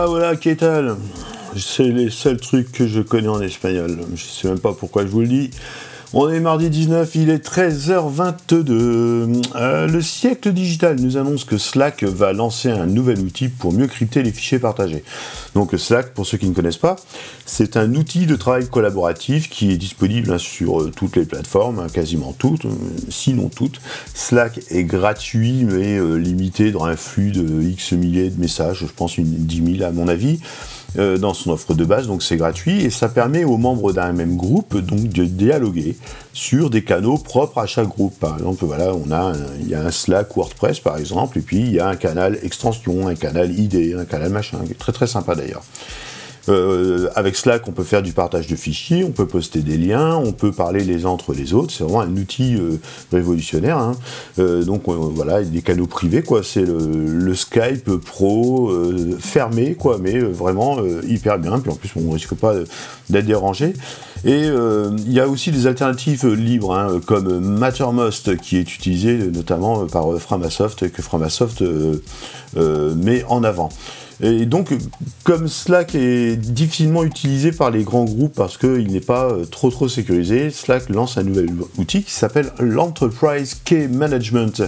Hola, hola, ¿qué tal C'est les seuls trucs que je connais en espagnol. Je sais même pas pourquoi je vous le dis. On est mardi 19, il est 13h22. Euh, le siècle digital nous annonce que Slack va lancer un nouvel outil pour mieux crypter les fichiers partagés. Donc Slack, pour ceux qui ne connaissent pas, c'est un outil de travail collaboratif qui est disponible hein, sur euh, toutes les plateformes, hein, quasiment toutes, euh, sinon toutes. Slack est gratuit mais limité dans un flux de X milliers de messages, je pense une 10 000 à mon avis. Dans son offre de base, donc c'est gratuit et ça permet aux membres d'un même groupe donc de dialoguer sur des canaux propres à chaque groupe. Par exemple, voilà, on a il y a un Slack WordPress par exemple, et puis il y a un canal extension, un canal ID, un canal machin, très très sympa d'ailleurs. Euh, avec Slack, on peut faire du partage de fichiers, on peut poster des liens, on peut parler les uns entre les autres. C'est vraiment un outil euh, révolutionnaire. Hein. Euh, donc voilà, des canaux privés, quoi. C'est le, Skype Pro fermé, quoi, mais vraiment hyper bien. Puis en plus, on risque pas d'être dérangé. Et il y a aussi des alternatives libres, hein, comme Mattermost, qui est utilisé notamment par Framasoft, que Framasoft met en avant. Et donc, comme Slack est difficilement utilisé par les grands groupes parce qu'il n'est pas euh, trop trop sécurisé, Slack lance un nouvel outil qui s'appelle l'Enterprise Key Management.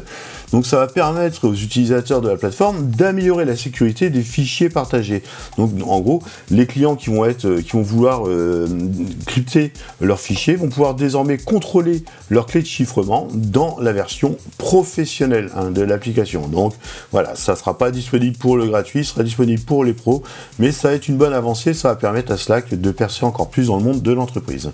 Donc ça va permettre aux utilisateurs de la plateforme d'améliorer la sécurité des fichiers partagés. Donc en gros, les clients qui vont être, euh, qui vont vouloir euh, crypter leurs fichiers vont pouvoir désormais contrôler leur clé de chiffrement dans la version professionnelle hein, de l'application. Donc voilà, ça ne sera pas disponible pour le gratuit, sera disponible pour les pros, mais ça va être une bonne avancée, ça va permettre à Slack de percer encore plus dans le monde de l'entreprise.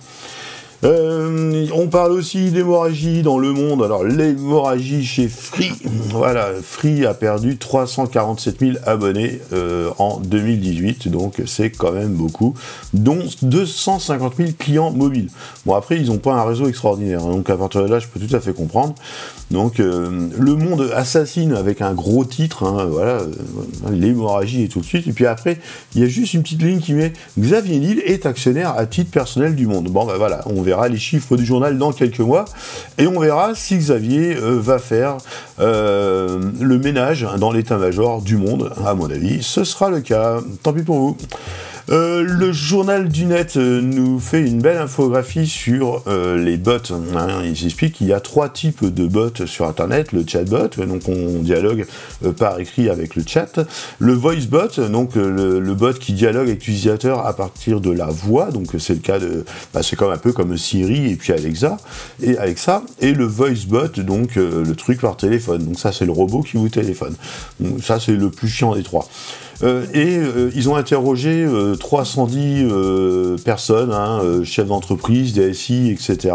Euh, on parle aussi d'hémorragie dans le monde. Alors l'hémorragie chez Free, voilà, Free a perdu 347 000 abonnés euh, en 2018, donc c'est quand même beaucoup, dont 250 000 clients mobiles. Bon après ils n'ont pas un réseau extraordinaire, hein, donc à partir de là je peux tout à fait comprendre. Donc euh, le monde assassine avec un gros titre, hein, voilà, l'hémorragie et tout de suite. Et puis après il y a juste une petite ligne qui met Xavier Niel est actionnaire à titre personnel du monde. Bon ben voilà, on verra les chiffres du journal dans quelques mois et on verra si Xavier euh, va faire euh, le ménage dans l'état-major du monde. À mon avis, ce sera le cas. Tant pis pour vous. Euh, le journal du net euh, nous fait une belle infographie sur euh, les bots. Hein. Il s'explique qu'il y a trois types de bots sur Internet. Le chatbot, donc on dialogue par écrit avec le chat. Le voicebot, donc le, bot qui dialogue avec l'utilisateur à partir de la voix. Donc c'est le cas de, bah, c'est comme un peu comme Siri et puis Alexa et Alexa. Et le voicebot, donc le truc par téléphone. Donc ça c'est le robot qui vous téléphone. Donc, ça c'est le plus chiant des trois. Euh, et euh, ils ont interrogé 310 euh, personnes, hein, chefs d'entreprise, DSI, etc.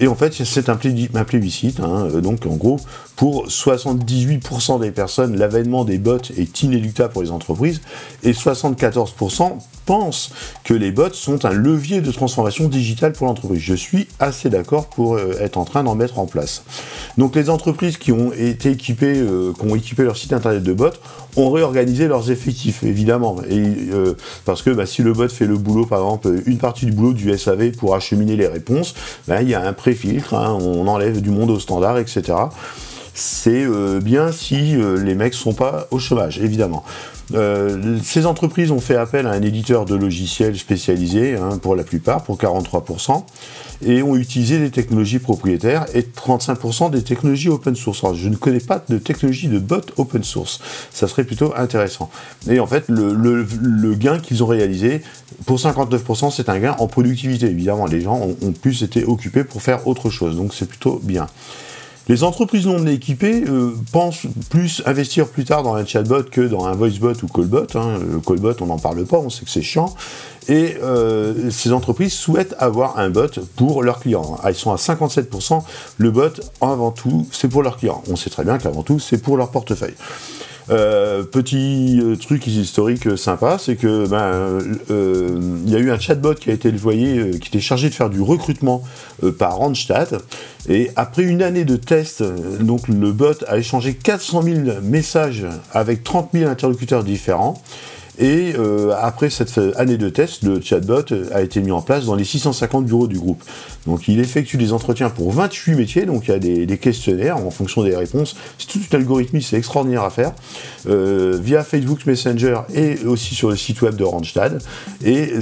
Et en fait, c'est un, plébiscite. Hein, donc, en gros, pour 78% des personnes, l'avènement des bots est inéluctable pour les entreprises. Et 74% pensent que les bots sont un levier de transformation digitale pour l'entreprise. Je suis assez d'accord pour être en train d'en mettre en place. Donc, les entreprises qui ont été équipées, qui ont équipé leur site internet de bots, ont réorganisé leurs effectifs, évidemment. Et, euh, parce que bah, si le bot fait le boulot, par exemple, une partie du boulot du SAV pour acheminer les réponses, bah, il y a un pré-filtre, hein, on enlève du monde au standard, etc. C'est euh, bien si euh, les mecs sont pas au chômage, évidemment. ces entreprises ont fait appel à un éditeur de logiciels spécialisé, hein, pour la plupart, pour 43% et ont utilisé des technologies propriétaires et 35% des technologies open source. je ne connais pas de technologie de bot open source. Ça serait plutôt intéressant. Et en fait, le, gain qu'ils ont réalisé, pour 59%, c'est un gain en productivité. Évidemment, les gens ont, ont plus été occupés pour faire autre chose. Donc c'est plutôt bien. Les entreprises non équipées euh, pensent plus investir plus tard dans un chatbot que dans un voicebot ou callbot. Hein. Le callbot, on n'en parle pas, on sait que c'est chiant. Et euh, ces entreprises souhaitent avoir un bot pour leurs clients. Ah, ils sont à 57%. Le bot, avant tout, c'est pour leurs clients. On sait très bien qu'avant tout, c'est pour leur portefeuille. Euh, petit euh, truc historique sympa, c'est que ben, euh, il y a eu un chatbot qui a été déployé, qui était chargé de faire du recrutement par Randstad. Et après une année de test, donc le bot a échangé 400 000 messages avec 30 000 interlocuteurs différents. Et euh, après cette année de test, le chatbot a été mis en place dans les 650 bureaux du groupe. Donc il effectue des entretiens pour 28 métiers, donc il y a des, questionnaires en fonction des réponses. C'est toute une c'est extraordinaire à faire, euh, via Facebook Messenger et aussi sur le site web de Randstad. Et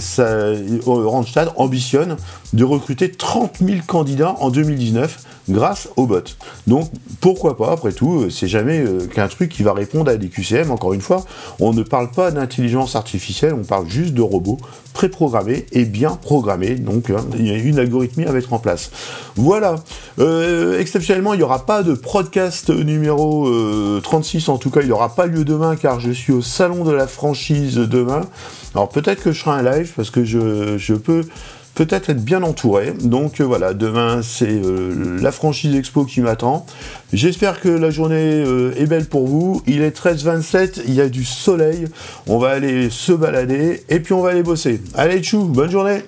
Randstad ambitionne de recruter 30 000 candidats en 2019 grâce au bot. Donc pourquoi pas, après tout, c'est jamais euh, qu'un truc qui va répondre à des QCM, encore une fois, on ne parle pas d'intelligence artificielle, on parle juste de robots préprogrammés et bien programmés, donc hein, il y a une algorithmie à mettre en place. Voilà, euh, exceptionnellement, il n'y aura pas de podcast numéro 36, euh, en tout cas il n'aura pas lieu demain car je suis au salon de la franchise demain. Alors peut-être que je ferai un live parce que je peux peut-être être bien entouré. Donc euh, voilà, demain c'est euh, la franchise expo qui m'attend. J'espère que la journée euh, est belle pour vous. Il est 13h27, il y a du soleil. On va aller se balader et puis on va aller bosser. Allez tchou, bonne journée